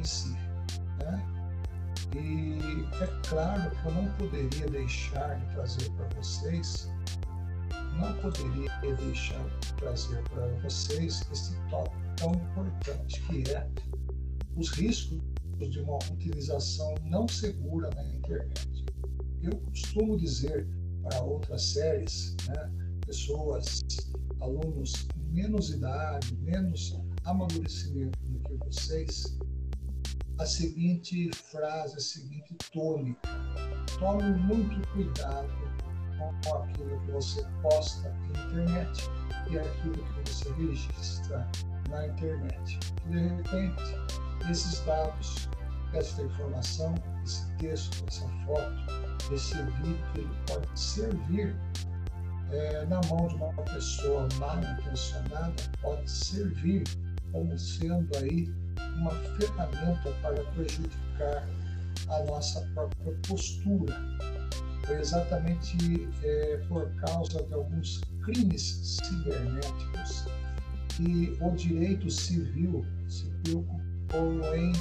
em si. Né? E é claro que eu não poderia deixar de trazer para vocês, não poderia deixar de trazer para vocês esse tópico tão importante que é os riscos de uma utilização não segura na internet. Eu costumo dizer para outras séries, né, pessoas, alunos menos idade, menos amadurecimento do que vocês, a seguinte frase, a seguinte tônica. Tome muito cuidado com aquilo que você posta na internet e aquilo que você registra na internet. De repente, esses dados, essa informação, esse texto, essa foto, esse vídeo, ele pode servir é, na mão de uma pessoa mal intencionada, pode servir como sendo aí uma ferramenta para prejudicar a nossa própria postura. Foi exatamente é, por causa de alguns crimes cibernéticos que o direito civil se preocupou em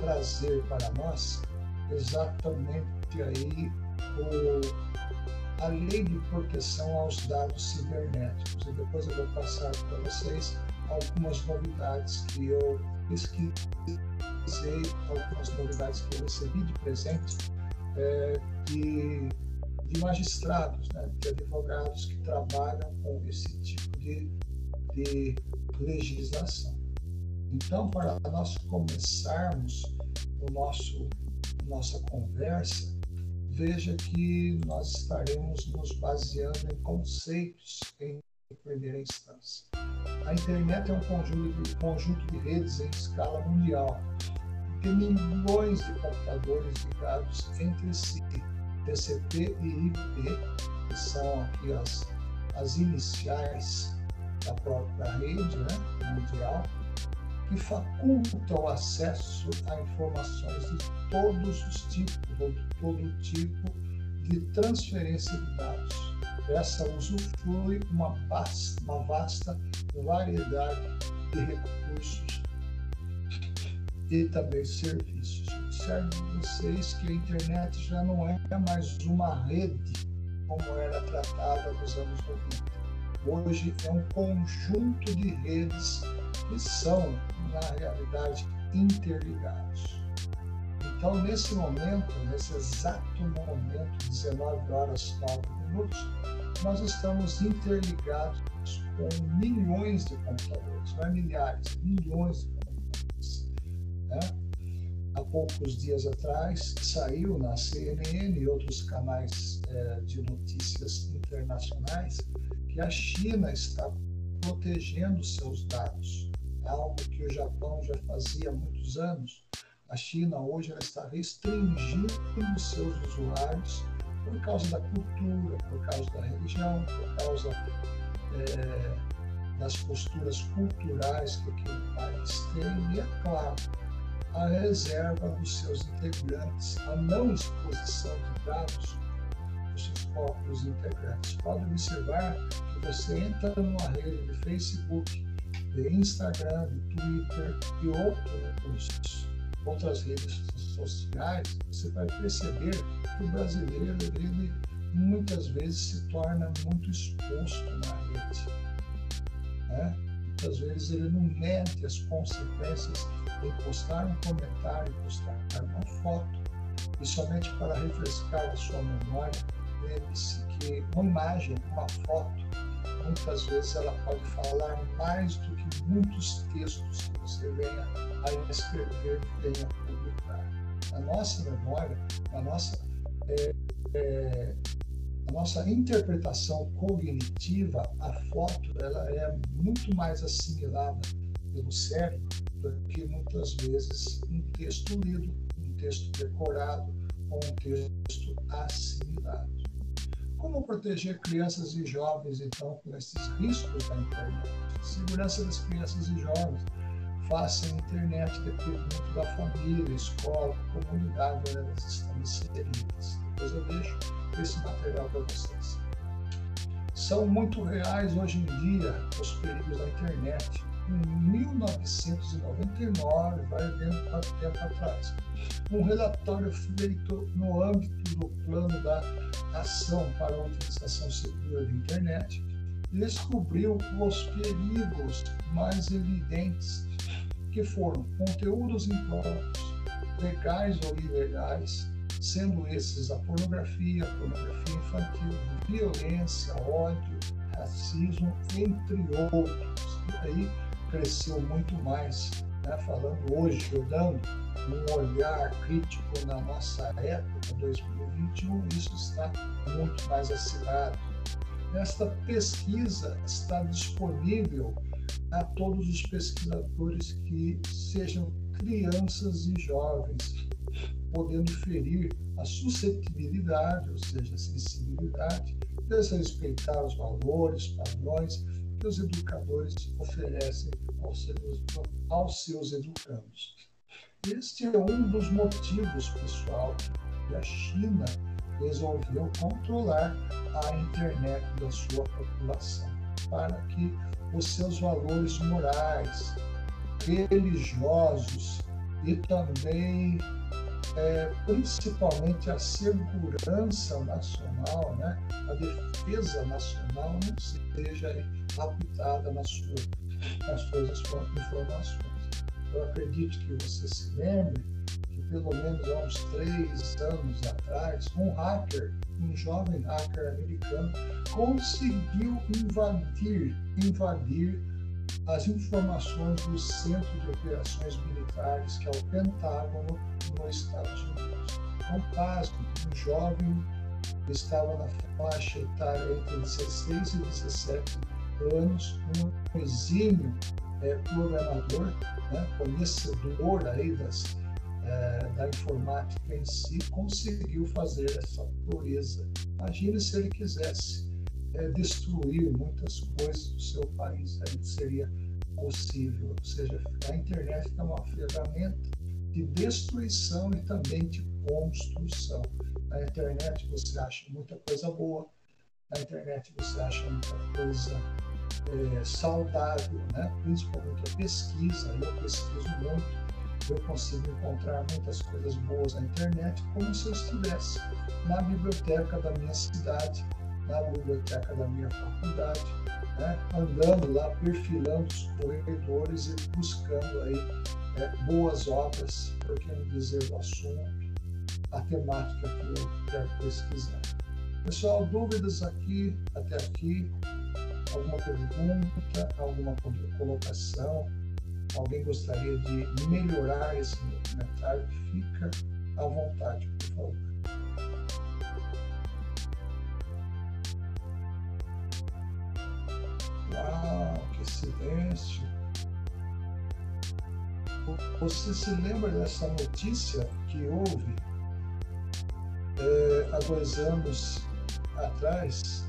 trazer para nós exatamente aí o, a lei de proteção aos dados cibernéticos. E depois eu vou passar para vocês algumas novidades que eu pesquisei, algumas novidades que eu recebi de presente é, de, de magistrados, né, de advogados que trabalham com esse tipo de, de legislação. Então, para nós começarmos o nosso nossa conversa, veja que nós estaremos nos baseando em conceitos em primeira instância. A internet é um conjunto de, conjunto de redes em escala mundial. Tem milhões de computadores ligados entre si, TCP e IP, que são aqui as, as iniciais da própria rede né, mundial, que facultam o acesso a informações de todos os tipos, ou de todo tipo de transferência de dados. Essa usufrui uma vasta, uma vasta variedade de recursos e também serviços. Observe vocês que a internet já não é mais uma rede como era tratada nos anos 90. Hoje é um conjunto de redes que são, na realidade, interligados. Então, nesse momento, nesse exato momento, 19 horas 9 minutos, nós estamos interligados com milhões de computadores, não é milhares, milhões de computadores. Né? Há poucos dias atrás, saiu na CNN e outros canais é, de notícias internacionais que a China está protegendo seus dados. É algo que o Japão já fazia há muitos anos. A China hoje ela está restringindo seus usuários por causa da cultura, por causa da religião, por causa é, das posturas culturais que aquele país tem e, é claro, a reserva dos seus integrantes, a não exposição de dados dos seus próprios integrantes. Pode observar que você entra numa rede de Facebook, de Instagram, de Twitter e outros, outras redes sociais, você vai perceber que o brasileiro ele muitas vezes se torna muito exposto na rede. Né? Muitas vezes ele não mede as consequências em postar um comentário, postar uma foto, e somente para refrescar a sua memória, lembre-se que uma imagem, uma foto, muitas vezes ela pode falar mais do que muitos textos que você venha a escrever, venha a publicar. Na nossa memória, na nossa, é, é, a nossa interpretação cognitiva, a foto ela é muito mais assimilada pelo cérebro do que muitas vezes um texto lido, um texto decorado ou um texto assimilado. Como proteger crianças e jovens, então, com esses riscos da internet? Segurança das crianças e jovens. Faça a internet depende muito da família, escola, comunidade onde elas estão inseridas. Depois eu deixo esse material para vocês. São muito reais hoje em dia os perigos da internet. Em 1999, vai vendo quanto tempo atrás. Um relatório feito no âmbito do plano da ação para a utilização segura da internet descobriu os perigos mais evidentes, que foram conteúdos impróprios, legais ou ilegais, sendo esses a pornografia, pornografia infantil, violência, ódio, racismo, entre outros. E aí cresceu muito mais, né? falando hoje, dando um olhar crítico na nossa época, 2021, isso está muito mais acirrado. Esta pesquisa está disponível a todos os pesquisadores que sejam crianças e jovens, podendo ferir a suscetibilidade, ou seja, a sensibilidade, desrespeitar os valores, padrões que os educadores oferecem aos seus, aos seus educandos. Este é um dos motivos, pessoal, que a China resolveu controlar a internet da sua população, para que os seus valores morais, religiosos e também, é, principalmente, a segurança nacional, né, a defesa nacional não seja habitada nas suas, nas suas informações. Eu acredito que você se lembre que pelo menos há uns três anos atrás, um hacker, um jovem hacker americano, conseguiu invadir, invadir as informações do Centro de Operações Militares, que é o Pentágono, nos Estados Unidos. Então, pasme, um jovem estava na faixa etária entre 16 e 17 anos, um exímio é, programador, né, conhecedor aí das, é, da informática em si, conseguiu fazer essa proeza. Imagine se ele quisesse é, destruir muitas coisas do seu país, aí seria possível. Ou seja, a internet é uma ferramenta de destruição e também de construção. Na internet você acha muita coisa boa, na internet você acha muita coisa é, saudável, né? principalmente a pesquisa. Eu pesquiso muito, eu consigo encontrar muitas coisas boas na internet, como se eu estivesse na biblioteca da minha cidade, na biblioteca da minha faculdade, né? andando lá, perfilando os corredores e buscando aí é, boas obras, por que não dizer o assunto, a temática que eu quero pesquisar. Pessoal, dúvidas aqui, até aqui? alguma pergunta, alguma colocação, alguém gostaria de melhorar esse documentário, fica à vontade, por favor. Uau, que silêncio! Você se lembra dessa notícia que houve é, há dois anos atrás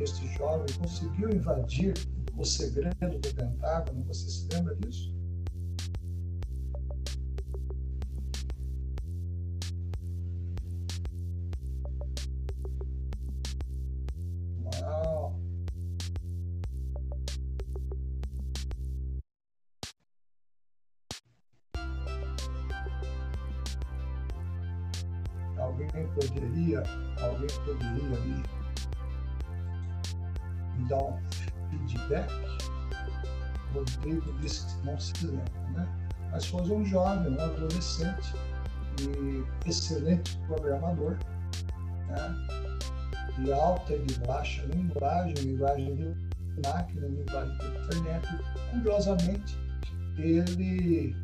este jovem conseguiu invadir o segredo do Pentágono. Você se lembra disso? Alguém poderia, alguém poderia me dar um feedback. Rodrigo disse que não se lembra, né? Mas foi um jovem, um adolescente e excelente programador, né? de alta e de baixa linguagem, linguagem de máquina, linguagem de internet. Curiosamente, ele, ele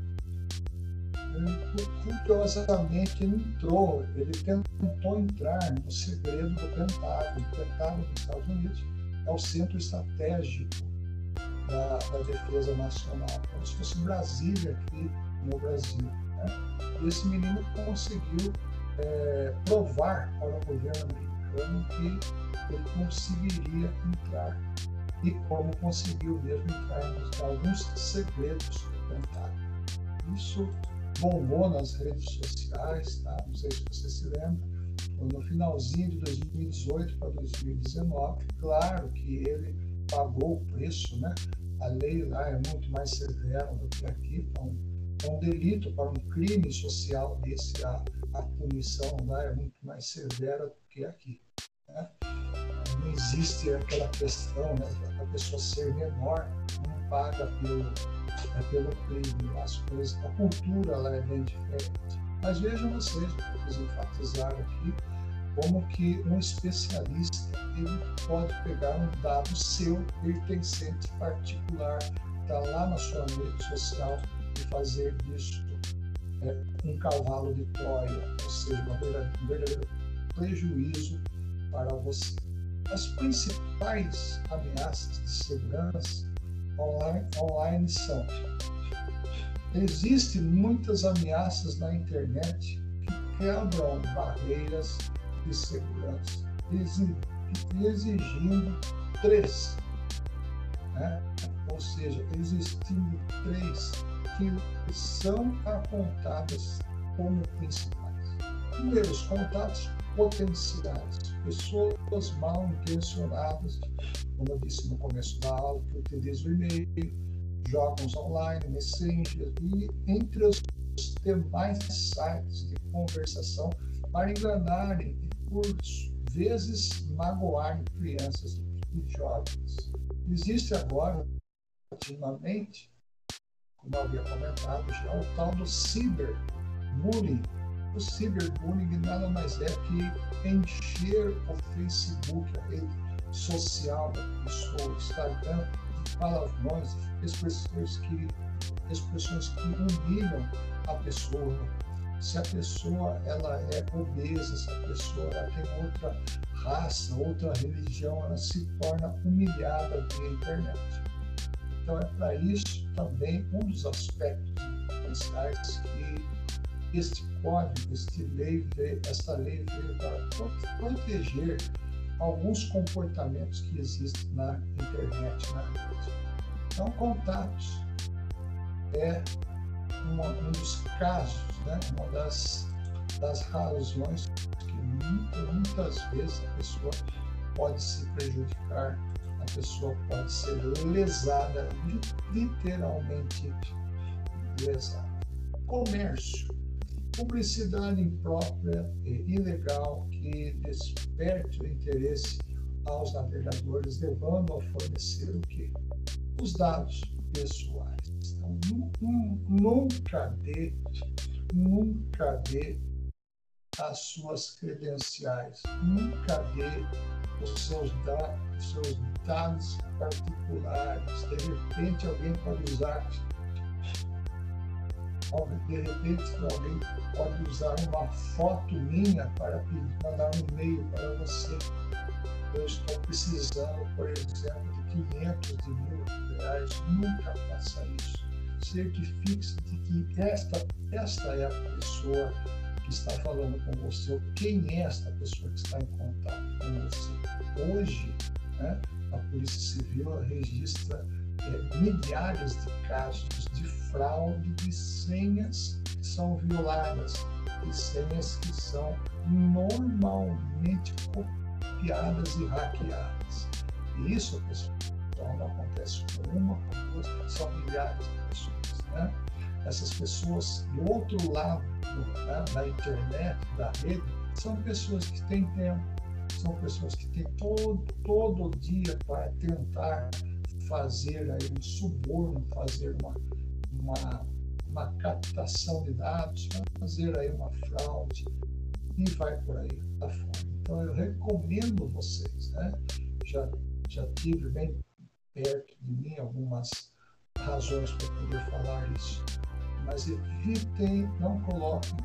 curiosamente entrou, ele tentou entrar no segredo do Pentágono, do Pentágono dos Estados Unidos, é o centro estratégico da, da defesa nacional, como se fosse Brasília aqui no Brasil. Né? E esse menino conseguiu é, provar para o governo americano que ele conseguiria entrar e como conseguiu mesmo entrar em alguns segredos do Pentágono. Isso bombou nas redes sociais, tá? não sei se você se lembra, no finalzinho de 2018 para 2019. Claro que ele pagou o preço, né? A lei lá é muito mais severa do que aqui. Para um, para um delito, para um crime social desse, a, a punição lá é muito mais severa do que aqui. Né? Não existe aquela questão né, da pessoa ser menor, não paga pelo, é pelo crime. As coisas, a cultura lá é bem diferente. Mas vejam vocês, eu quis enfatizar aqui, como que um especialista ele pode pegar um dado seu pertencente particular, está lá na sua rede social e fazer disso é, um cavalo de Troia, ou seja, um verdadeiro prejuízo para você. As principais ameaças de segurança online, online são Existem muitas ameaças na internet que quebram barreiras de segurança, exigindo três, né? ou seja, existindo três que são apontadas como principais. Primeiro, os contatos potenciais, pessoas mal intencionadas, como eu disse no começo da aula, que utilizam o e-mail, jogos online, Messenger e entre os demais sites de conversação para enganarem e, por vezes, magoarem crianças e jovens. Existe agora, ultimamente, como havia comentado já, o tal do cyberbullying. O cyberbullying nada mais é que encher o Facebook, a rede social da pessoa, o Instagram, palavrões, expressões que, expressões que humilham a pessoa. Se a pessoa ela é obesa, se a pessoa ela tem outra raça, outra religião, ela se torna humilhada via internet. Então é para isso também um dos aspectos essenciais que este código, este lei, esta lei veio para proteger alguns comportamentos que existem na internet, na rede. Então, contatos é uma, um dos casos, né? uma das, das razões que muitas, muitas vezes a pessoa pode se prejudicar, a pessoa pode ser lesada, literalmente lesada. Comércio publicidade imprópria e ilegal que desperte o interesse aos navegadores, levando a fornecer o que? Os dados pessoais. Então, nunca dê, nunca dê as suas credenciais, nunca dê os seus, os seus dados particulares. De repente, alguém pode usar de repente alguém pode usar uma foto minha para mandar um e-mail para você. Eu estou precisando, por exemplo, de 500 de mil reais. Nunca faça isso. Certifique-se de que esta, esta é a pessoa que está falando com você, ou quem é esta pessoa que está em contato com você. Hoje, né, a Polícia Civil registra é, milhares de casos de fraude de senhas que são violadas, de senhas que são normalmente copiadas e hackeadas. E isso, pessoal, não acontece com uma, com duas, são milhares de pessoas. Né? Essas pessoas do outro lado né, da internet, da rede, são pessoas que têm tempo, são pessoas que têm todo, todo dia para tentar fazer aí um suborno, fazer uma, uma, uma captação de dados, fazer aí uma fraude e vai por aí da fora. Então eu recomendo vocês, né? Já, já tive bem perto de mim algumas razões para poder falar isso. Mas evitem, não coloquem,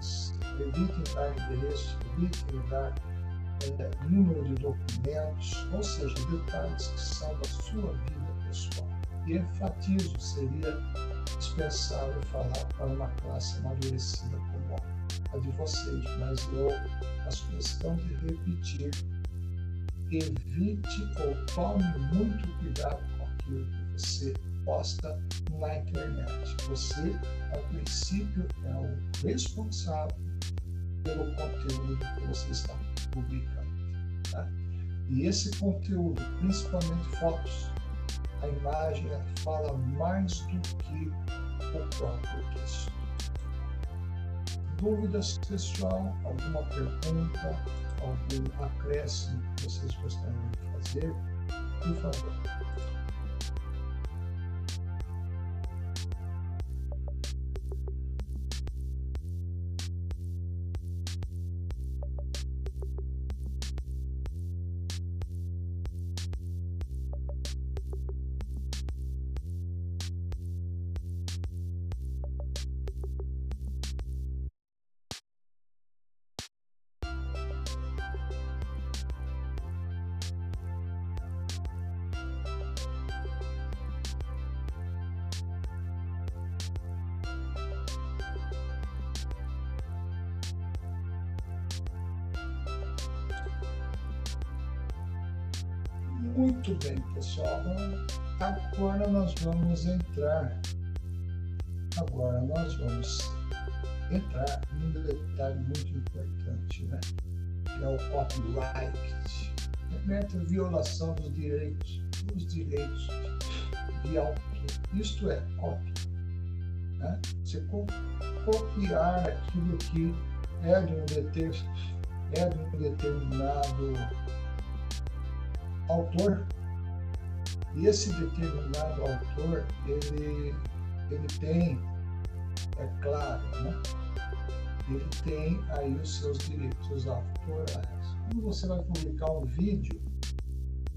evitem dar endereço, evitem dar é, número de documentos, ou seja, detalhes que são da sua vida pessoal. E enfatizo, seria dispensável falar para uma classe amadurecida como a de vocês, mas eu faço questão de repetir. Evite ou tome muito cuidado com aquilo que você posta na internet. Você, a princípio, é o responsável pelo conteúdo que você está publicando. Tá? E esse conteúdo, principalmente fotos, a imagem fala mais do que o próprio texto. Dúvidas, pessoal? Alguma pergunta? Algum acréscimo que vocês gostariam de fazer? Por favor. Muito bem, pessoal. Agora nós vamos entrar. Agora nós vamos entrar num detalhe muito importante, né? Que é o copyright. Remete a violação dos direitos, dos direitos de autor. Isto é, cópia. Né? Você copiar aquilo que é de um, deter, é de um determinado autor. E esse determinado autor, ele, ele tem, é claro, né? ele tem aí os seus direitos autorais. Quando você vai publicar um vídeo,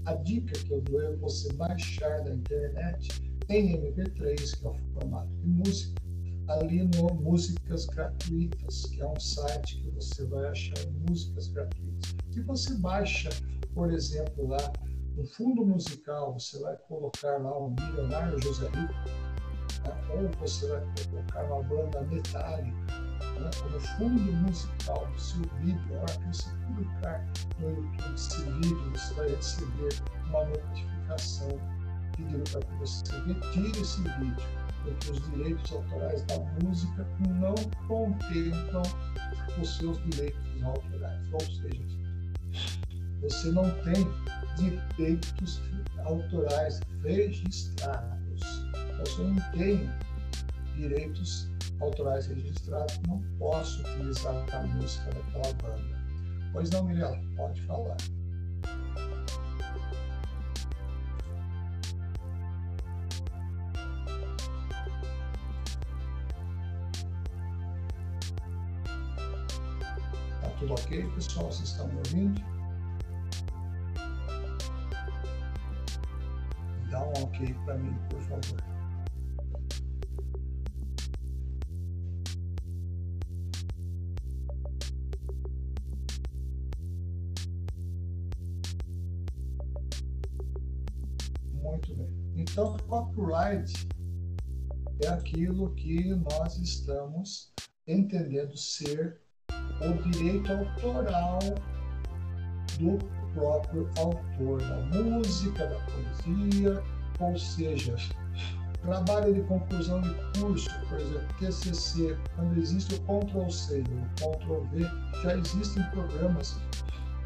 a dica que eu dou é você baixar da internet em MP3, que é o formato de música, ali no Músicas Gratuitas, que é um site que você vai achar músicas gratuitas. Se você baixa, por exemplo, lá no fundo musical, você vai colocar lá um milionário José Rico, né? ou você vai colocar uma banda metálica né? como fundo musical do seu vídeo. A hora que você publicar no YouTube esse vídeo, você vai receber uma notificação pedindo para que você retire esse vídeo, os direitos autorais da música não contemplam os seus direitos autorais. Ou seja, você não tem direitos autorais registrados. Você não tem direitos autorais registrados, não posso utilizar a música daquela banda. Pois não, Mirella, pode falar. Tudo ok, pessoal? Vocês estão me ouvindo? Dá um ok para mim, por favor. Muito bem. Então, copyright é aquilo que nós estamos entendendo ser o direito autoral do próprio autor da música, da poesia, ou seja, trabalho de conclusão de curso, por exemplo, TCC, quando existe o Ctrl-C e o Ctrl-V, já existem programas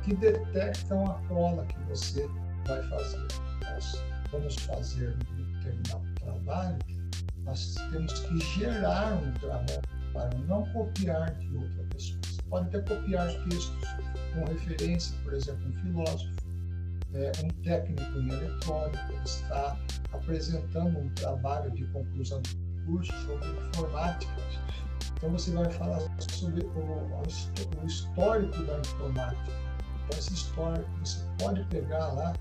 que detectam a cola que você vai fazer. Nós vamos fazer um determinado trabalho, nós temos que gerar um trabalho, não copiar de outra pessoa. Você pode até copiar textos com referência, por exemplo, um filósofo, é, um técnico em eletrônica, está apresentando um trabalho de conclusão de curso sobre informática. Então você vai falar sobre o, o histórico da informática. Então esse histórico você pode pegar lá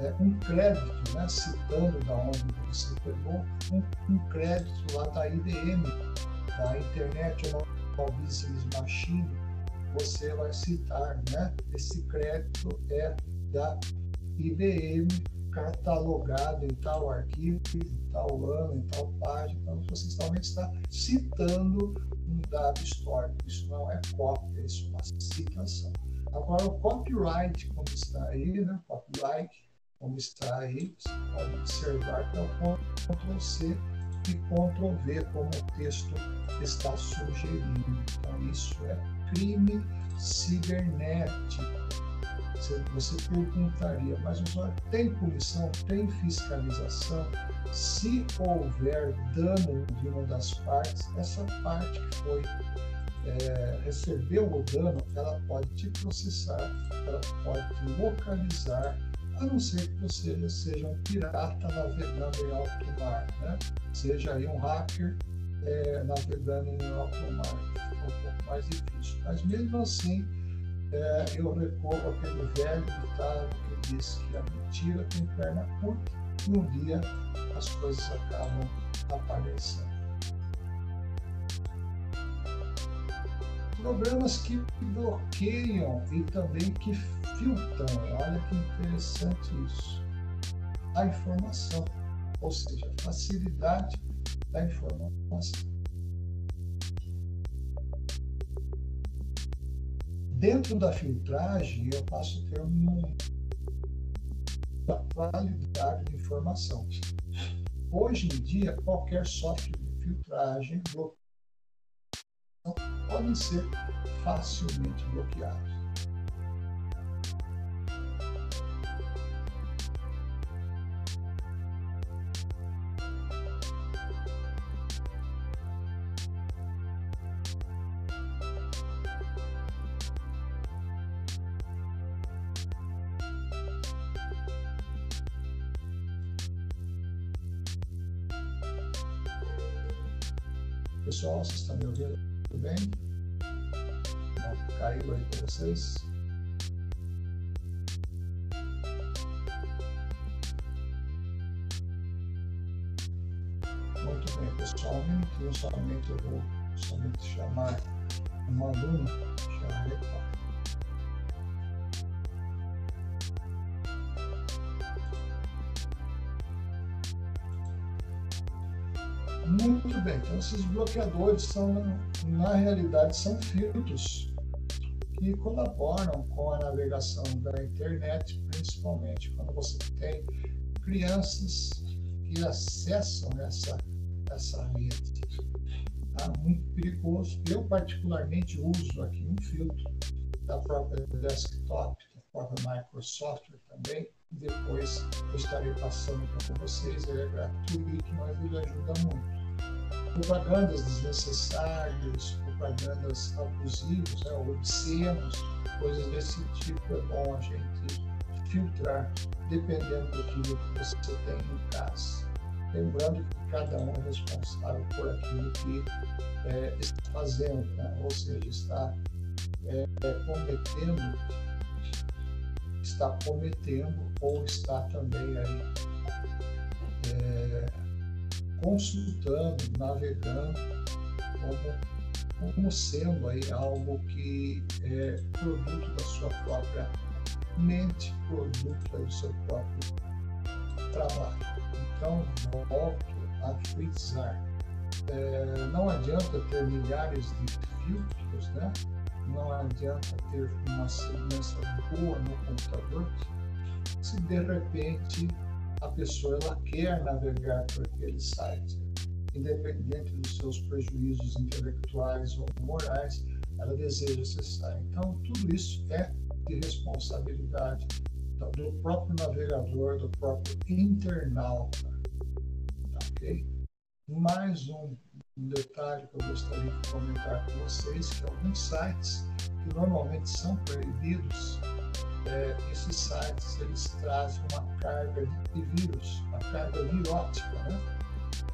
é, um crédito, né, citando da onde você pegou, um, um crédito lá da IBM, da Internet Business Machine, você vai citar, né? Esse crédito é da IBM catalogado em tal arquivo, em tal ano, em tal página. Então, você somente está citando um dado histórico. Isso não é cópia, isso é uma citação. Agora, o copyright, como está aí, né? Copyright, como está aí, você pode observar que é o Ctrl-C e Ctrl-V, como o texto está sugerindo. Então, isso é crime cibernético. você perguntaria, mas usuário tem punição, tem fiscalização? Se houver dano de uma das partes, essa parte que foi é, recebeu o dano, ela pode te processar, ela pode te localizar, a não ser que você seja um pirata navegando em alto mar, né? seja aí um hacker é, navegando em alto mar, fica um pouco mais difícil. Mas mesmo assim, é, eu recorro àquele velho ditado que diz que a mentira tem perna curta e um dia as coisas acabam aparecendo. Programas que bloqueiam e também que filtram. Olha que interessante isso. A informação, ou seja, a facilidade da informação. Dentro da filtragem, eu passo a ter uma qualidade de informação. Hoje em dia, qualquer software de filtragem bloqueia podem ser facilmente bloqueados. Pessoal, vocês estão me ouvindo? Tudo bem? Não caiu aí para vocês? Muito bem, pessoal. Um somente eu vou somente chamar um aluno. Já retorno. Esses bloqueadores são, na realidade, são filtros que colaboram com a navegação da internet, principalmente quando você tem crianças que acessam essa, essa rede. Tá? Muito perigoso. Eu, particularmente, uso aqui um filtro da própria desktop, da própria Microsoft também. Depois eu estarei passando para vocês, ele é gratuito, mas ele ajuda muito propagandas desnecessárias, propagandas abusivas, né, obscenos, coisas desse tipo, é bom a gente filtrar, dependendo daquilo que você tem em casa. Lembrando que cada um é responsável por aquilo que é, está fazendo, né? ou seja, está é, cometendo, está cometendo ou está também aí é, consultando, navegando como, como sendo aí algo que é produto da sua própria mente, produto do seu próprio trabalho. Então, volto a frisar. É, não adianta ter milhares de filtros, né? não adianta ter uma segurança boa no computador se de repente a pessoa ela quer navegar por aquele site, independente dos seus prejuízos intelectuais ou morais, ela deseja acessar. Então, tudo isso é de responsabilidade do próprio navegador, do próprio internauta. Ok? Mais um detalhe que eu gostaria de comentar com vocês, que alguns sites que normalmente são proibidos é, esses sites eles trazem uma carga de vírus, uma carga virótica, né?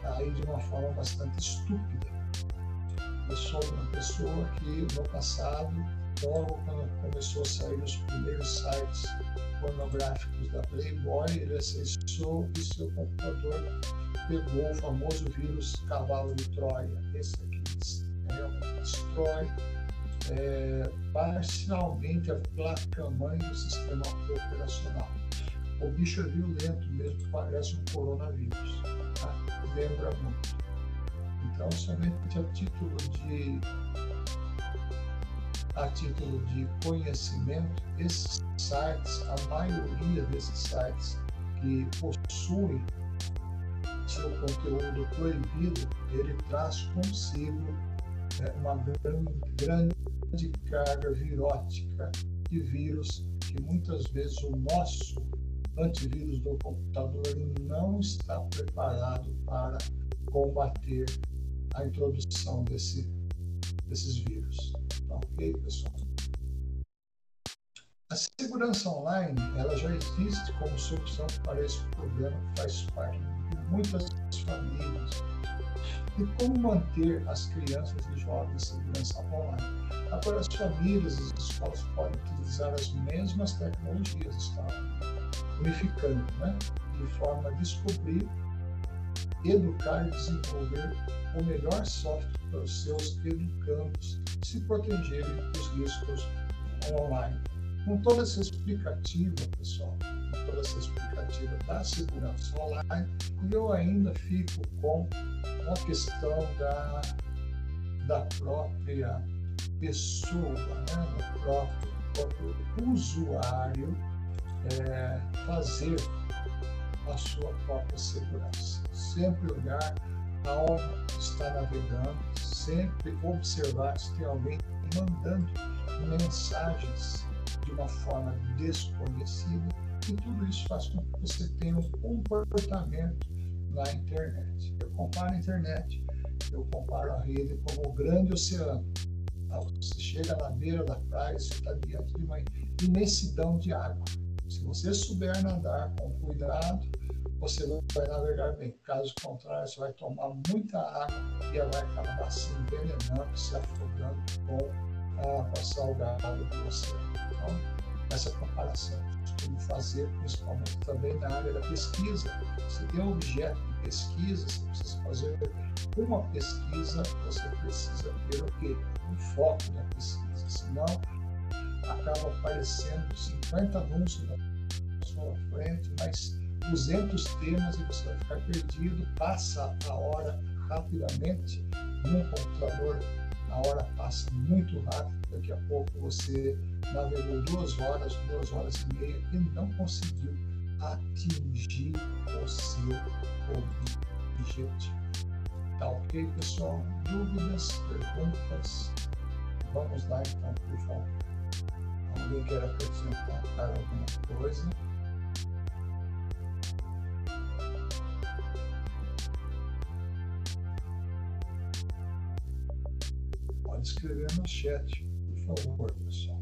aí de uma forma bastante estúpida. Eu sou uma pessoa que no passado, logo quando começou a sair os primeiros sites pornográficos da Playboy, ele acessou e seu computador pegou o famoso vírus cavalo de Troia. Esse aqui realmente destrói é, parcialmente a placa-mãe do sistema operacional. O bicho é violento mesmo, parece um coronavírus. Tá? Lembra muito. Então, somente a título de a título de conhecimento, esses sites, a maioria desses sites que possuem seu conteúdo proibido, ele traz consigo é, uma grande, grande de carga virótica de vírus que muitas vezes o nosso antivírus do computador não está preparado para combater a introdução desse, desses vírus. Tá ok, pessoal? A segurança online ela já existe como solução para esse problema que faz parte de muitas famílias. E como manter as crianças e jovens em segurança online? Agora, as famílias e as escolas podem utilizar as mesmas tecnologias, está unificando, né? de forma a descobrir, educar e desenvolver o melhor software para os seus educandos se protegerem dos riscos online. Com toda essa explicativa, pessoal, com toda essa explicativa da segurança online, eu ainda fico com a questão da, da própria pessoa, né, do próprio, próprio usuário, é, fazer a sua própria segurança. Sempre olhar aonde está navegando, sempre observar se tem alguém mandando mensagens de uma forma desconhecida e tudo isso faz com que você tenha um comportamento na internet. Eu comparo a internet, eu comparo a rede como o grande oceano. Tá? Você chega na beira da praia, você está diante de uma imensidão de água. Se você souber nadar com cuidado, você vai navegar bem. Caso contrário, você vai tomar muita água e ela vai acabar se envenenando, se afogando com a água salgada do oceano. Então, essa comparação fazer, principalmente também na área da pesquisa. Você tem um objeto de pesquisa, você precisa fazer uma pesquisa, você precisa ter o quê? Um foco da pesquisa, senão acaba aparecendo 50 anúncios na sua frente, mas 200 temas e você vai ficar perdido, passa a hora rapidamente num computador, a hora passa muito rápido, daqui a pouco você navegou duas horas, duas horas e meia e não conseguiu atingir o seu objetivo. Tá ok, pessoal? Dúvidas, perguntas? Vamos lá então, por favor. Alguém quer acrescentar alguma coisa? Escrever no chat, por favor, pessoal.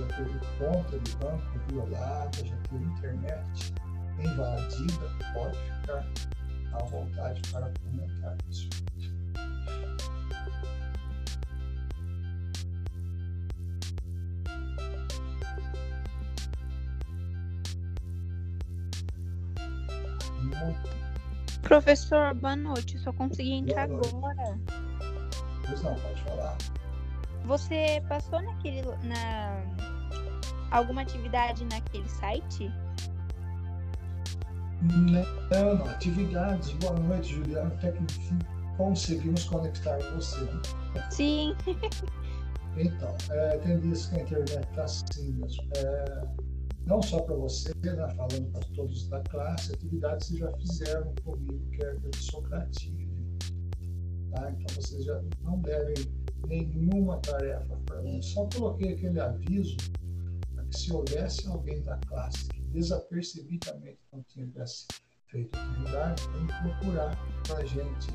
Já teve conta de banco violada, já teve internet invadida, pode ficar à vontade para comentar isso. Professor, boa noite. Só consegui entrar agora. Pois não, pode falar. Você passou naquele. na alguma atividade naquele site? Não, não. Atividades. Boa noite, Juliana. Até que enfim conseguimos conectar você. Né? Sim. então, é, tem dias que a internet está assim mesmo. É, não só para você, né, falando para todos da classe, atividades que já fizeram comigo, que é de Socrative. Tá? Então vocês já não devem nenhuma tarefa para mim. Só coloquei aquele aviso se houvesse alguém da classe que desapercebidamente não tivesse feito atividade, tem que procurar para a gente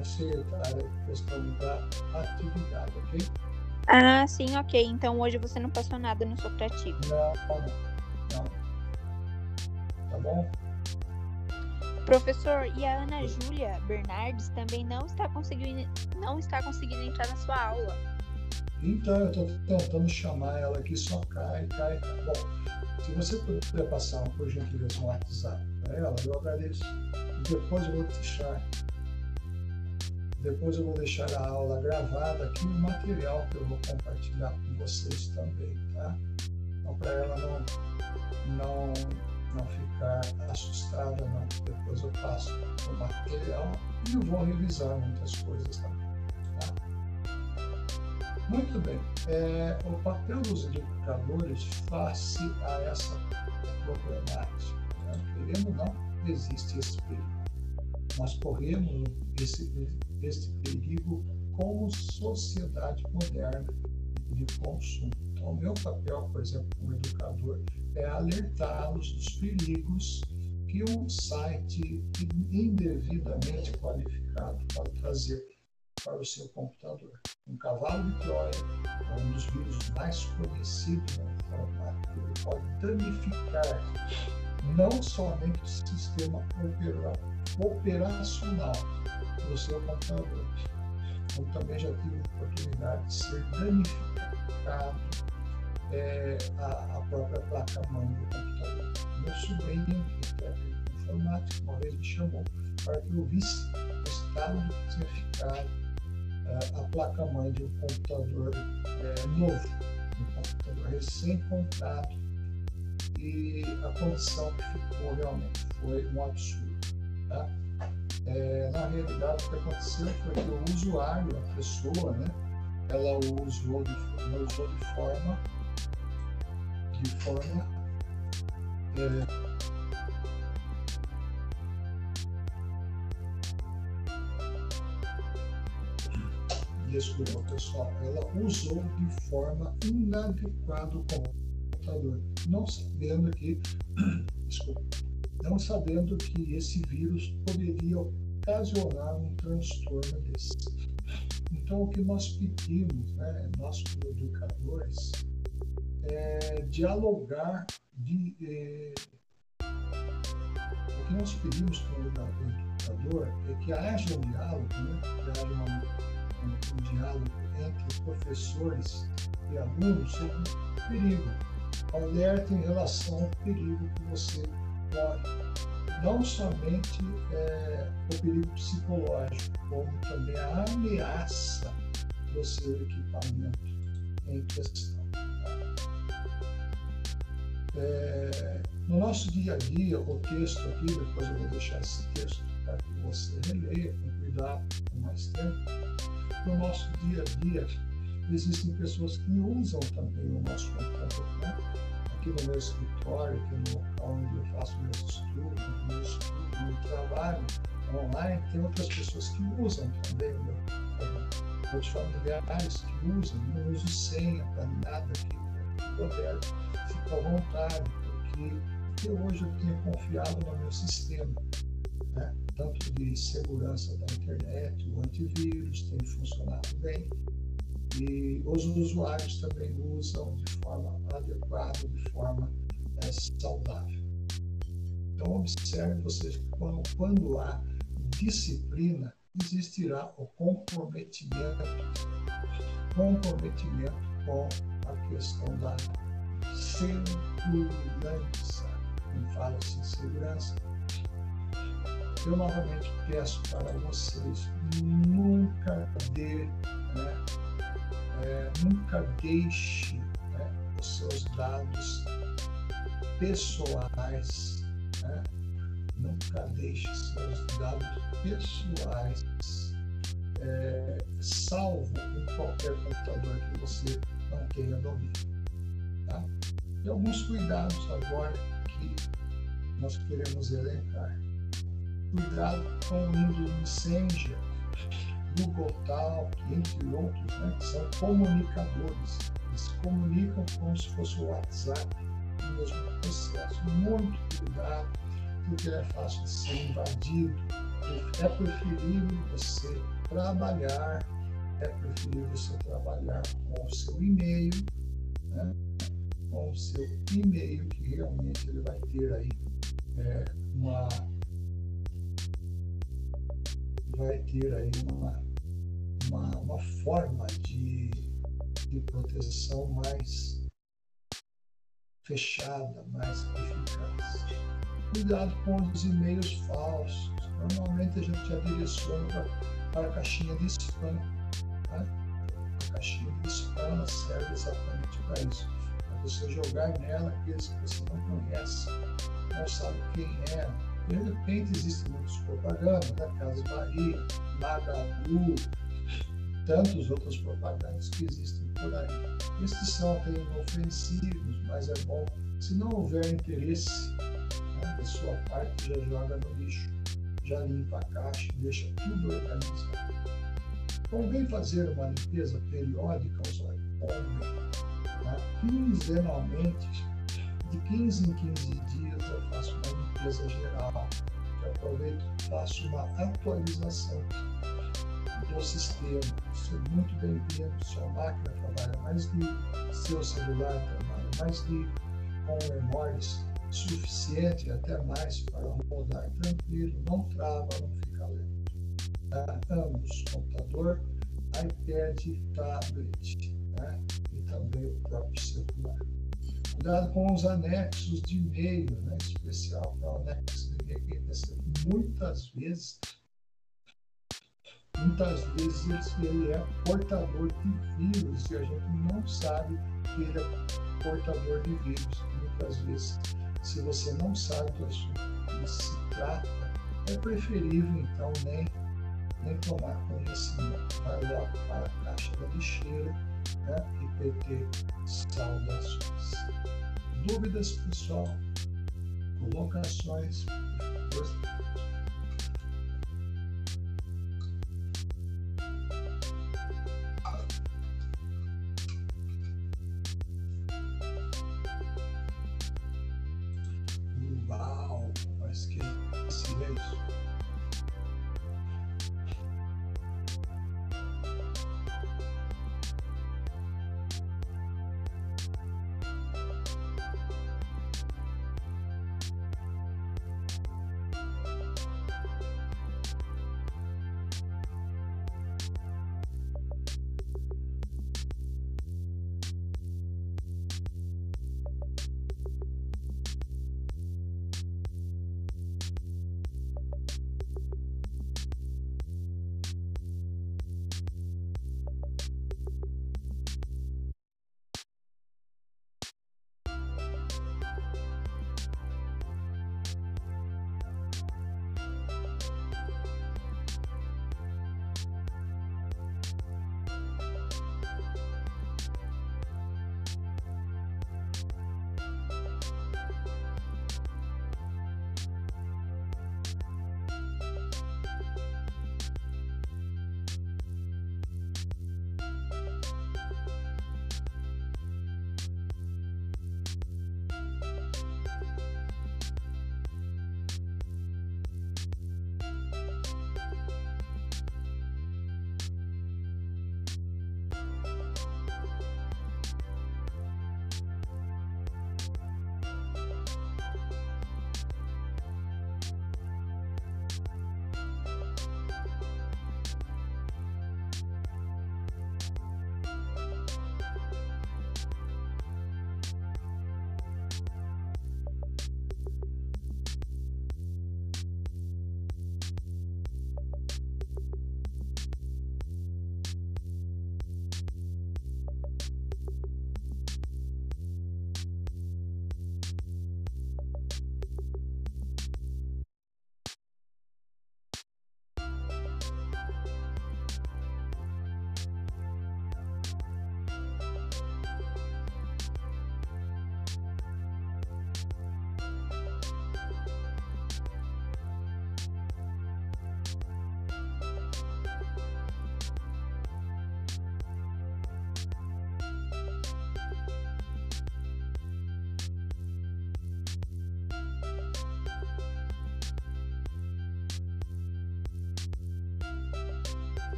acertar a questão da atividade, ok? Ah, sim, ok. Então hoje você não passou nada no Socrativo. Não, não. Tá bom? Professor, e a Ana Júlia Bernardes também não está conseguindo, não está conseguindo entrar na sua aula. Então, eu estou tentando chamar ela aqui, só cai, cai, cai. Bom, se você puder passar, por gentileza, um WhatsApp para ela, eu agradeço. Depois eu vou deixar Depois eu vou deixar a aula gravada aqui, o material que eu vou compartilhar com vocês também, tá? Então, para ela não, não, não ficar assustada, não. Depois eu passo o material e eu vou revisar muitas coisas também, tá? Muito bem. É, o papel dos educadores face a essa problemática, né? querendo ou não, existe esse perigo. Nós corremos esse, esse perigo como sociedade moderna de consumo. Então, o meu papel, por exemplo, como educador, é alertá-los dos perigos que um site indevidamente qualificado pode trazer para o seu computador. Um cavalo de Troia é um dos vírus mais conhecidos na informática. Ele pode danificar não somente o sistema operacional do seu computador, como também já tive a oportunidade de ser danificado é, a, a, própria placa-mãe do computador. Meu sobrinho, que é informático, uma vez me chamou para que eu visse o estado que tinha ficado é, a placa-mãe de um computador é, novo, um computador recém-comprado, e a condição que ficou realmente foi um absurdo. Tá? É, na realidade, o que aconteceu foi que o usuário, a pessoa, né, ela usou de, usou de forma de forma é, desculpa pessoal, ela usou de forma inadequada o computador, não sabendo que, desculpa, não sabendo que esse vírus poderia ocasionar um transtorno desse. Então, o que nós pedimos, né, nós como educadores, é dialogar, de, é, o que nós pedimos como educador é que haja um diálogo, né, que haja uma, um diálogo entre professores e alunos sobre o perigo. Alerta em relação ao perigo que você não somente é, o perigo psicológico, como também a ameaça do seu equipamento em questão. É, no nosso dia a dia, o texto aqui, depois eu vou deixar esse texto para que você releia com cuidado, com mais tempo. No nosso dia a dia, existem pessoas que usam também o nosso computador. Né? aqui no meu escritório, aqui no local onde eu faço meus estudos, meu estudo, meu trabalho online, tem outras pessoas que usam também o meu computador. Outros familiares que usam, não uso senha para nada aqui, né? puder, fica à vontade, porque hoje eu tenho confiado no meu sistema. Né? Tanto de segurança da internet, o antivírus tem funcionado bem, e os usuários também usam de forma adequada, de forma é, saudável. Então, observe vocês que quando, quando há disciplina, existirá o comprometimento, comprometimento com a questão da segurança. Quando fala assim, segurança, eu novamente peço para vocês nunca dê né, é, nunca deixe né, os seus dados pessoais, né, nunca deixe seus dados pessoais é, salvo em qualquer computador que você não tenha domínio. Tá? E alguns cuidados agora que nós queremos elencar. Cuidado com o Messenger Google Talk, entre outros, né, que são comunicadores. Eles comunicam como se fosse o WhatsApp, o mesmo processo. Muito cuidado, porque é fácil de ser invadido. É preferível você trabalhar, é preferível você trabalhar com o seu e-mail, né, com o seu e-mail, que realmente ele vai ter aí é, uma vai ter aí uma, uma, uma forma de, de proteção mais fechada, mais eficaz. Cuidado com os e-mails falsos. Normalmente a gente já direciona para a caixinha de spam. Tá? A caixinha de spam serve exatamente para isso. Para você jogar nela aqueles que você não conhece, não sabe quem é. De repente existem muitas propagandas da Casa Bahia, Magalu, tantos outros propagandas que existem por aí. Estes são até inofensivos, mas é bom. Se não houver interesse né, da sua parte, já joga no lixo, já limpa a caixa, deixa tudo organizado. Convém fazer uma limpeza periódica aos olhos. Né? Quinzenalmente, de 15 em 15 dias, eu faço uma limpeza geral. Eu aproveito e faço uma atualização do sistema. Isso é muito bem-vindo. Sua máquina trabalha mais livre, seu celular trabalha mais livre, com memórias suficiente até mais para rodar tranquilo, não trava, não fica lento. Tá? Ambos, computador, iPad, tablet né? e também o próprio celular. Cuidado com os anexos de e-mail, né? especial para o anexo de e-mail muitas vezes muitas vezes ele é portador de vírus e a gente não sabe que ele é portador de vírus. Muitas vezes, se você não sabe do assunto que se trata, é preferível então nem, nem tomar conhecimento. Vai logo para a caixa da lixeira né? e PT saudações. Dúvidas, pessoal? Colocações?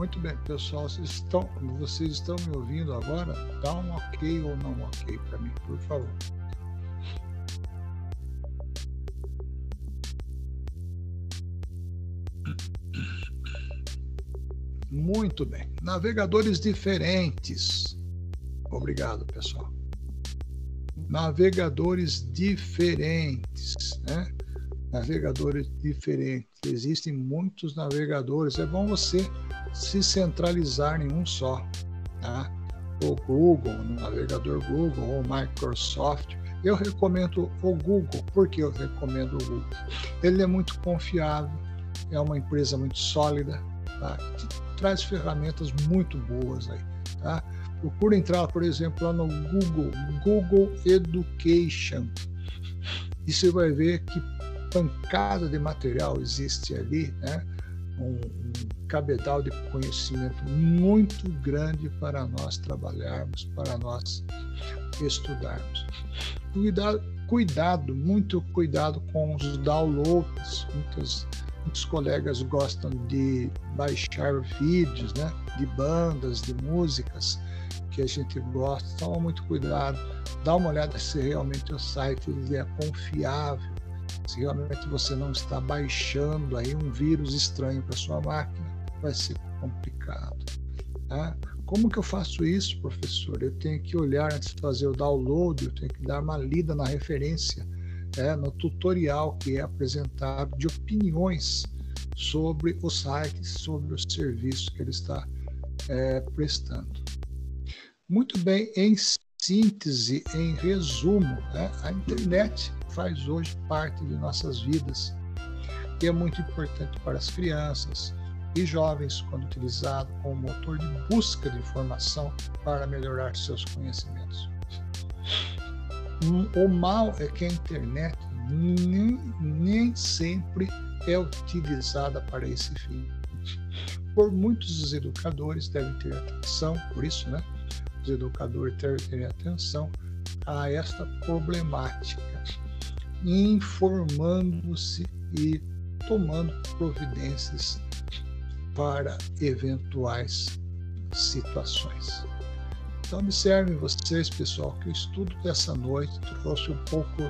Muito bem, pessoal, vocês estão, vocês estão me ouvindo agora? Dá um ok ou não ok para mim, por favor. Muito bem. Navegadores diferentes. Obrigado, pessoal. Navegadores diferentes, né? Navegadores diferentes. Existem muitos navegadores. É bom você se centralizar em um só, tá? O Google, o navegador Google ou Microsoft. Eu recomendo o Google. Por que eu recomendo o Google? Ele é muito confiável, é uma empresa muito sólida, tá? traz ferramentas muito boas aí, tá? Procura entrar, por exemplo, lá no Google, Google Education, e você vai ver que pancada de material existe ali, né? Um, um cabedal de conhecimento muito grande para nós trabalharmos, para nós estudarmos. Cuidado, cuidado, muito cuidado com os downloads. Muitas, muitos colegas gostam de baixar vídeos, né, de bandas, de músicas que a gente gosta. Toma muito cuidado. Dá uma olhada se realmente o site ele é confiável, se realmente você não está baixando aí um vírus estranho para sua máquina, vai ser complicado. Tá? Como que eu faço isso, professor? Eu tenho que olhar antes de fazer o download, eu tenho que dar uma lida na referência, é, no tutorial que é apresentado de opiniões sobre o site, sobre o serviço que ele está é, prestando. Muito bem, em síntese, em resumo, né, a internet faz hoje parte de nossas vidas e é muito importante para as crianças, e jovens quando utilizado como motor de busca de informação para melhorar seus conhecimentos. O mal é que a internet nem, nem sempre é utilizada para esse fim. Por muitos os educadores devem ter atenção, por isso, né? Os educadores devem ter atenção a esta problemática, informando-se e tomando providências para eventuais situações. Então, observem vocês, pessoal, que o estudo dessa noite trouxe um pouco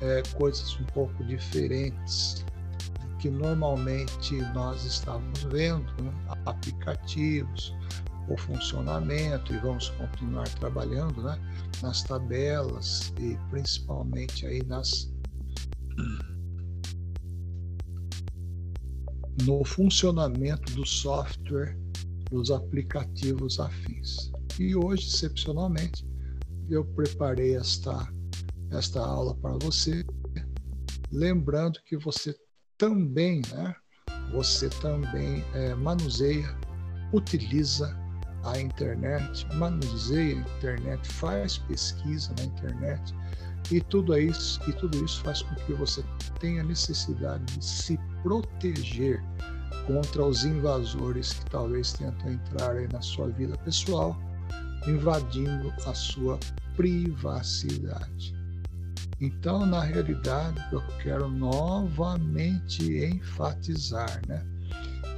é, coisas um pouco diferentes do que normalmente nós estávamos vendo, né? aplicativos, o funcionamento e vamos continuar trabalhando né? nas tabelas e principalmente aí nas no funcionamento do software dos aplicativos afins. E hoje, excepcionalmente, eu preparei esta, esta aula para você, lembrando que você também, né, você também é, manuseia, utiliza a internet, manuseia a internet, faz pesquisa na internet, e tudo isso, e tudo isso faz com que você tenha necessidade de se proteger contra os invasores que talvez tentam entrar na sua vida pessoal, invadindo a sua privacidade. Então, na realidade, eu quero novamente enfatizar, né?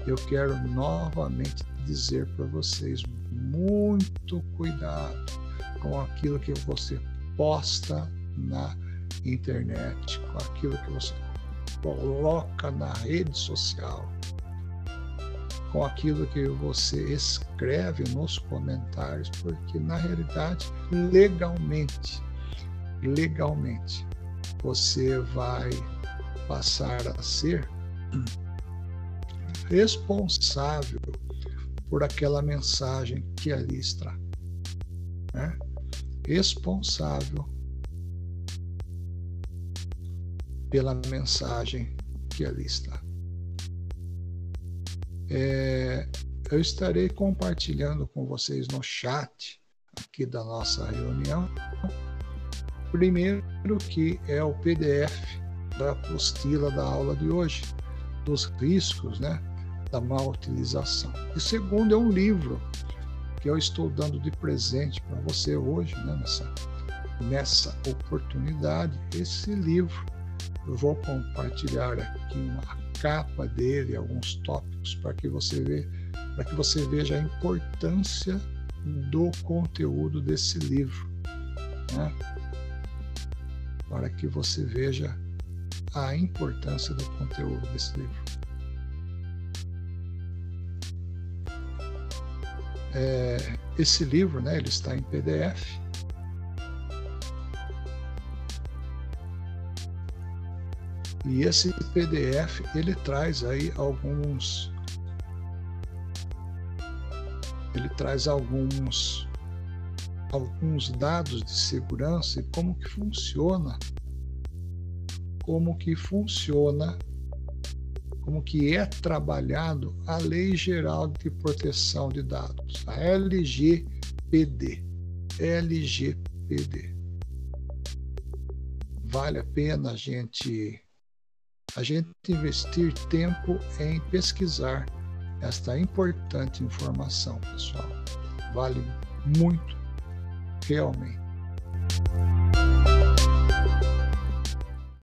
Eu quero novamente dizer para vocês muito cuidado com aquilo que você posta na internet, com aquilo que você coloca na rede social, com aquilo que você escreve nos comentários, porque na realidade, legalmente, legalmente, você vai passar a ser responsável por aquela mensagem que ali está. Né? Responsável pela mensagem que ali está. É, eu estarei compartilhando com vocês no chat aqui da nossa reunião. Primeiro que é o PDF da apostila da aula de hoje, dos riscos né, da má utilização. E segundo é um livro que eu estou dando de presente para você hoje, né, nessa, nessa oportunidade, esse livro eu vou compartilhar aqui uma capa dele, alguns tópicos para que você veja, para que você veja a importância do conteúdo desse livro, né? para que você veja a importância do conteúdo desse livro. é, esse livro, né, ele está em PDF. E esse PDF ele traz aí alguns ele traz alguns alguns dados de segurança e como que funciona como que funciona como que é trabalhado a Lei Geral de Proteção de Dados, a LGPD. LGPD. Vale a pena a gente a gente investir tempo em pesquisar esta importante informação, pessoal. Vale muito, realmente.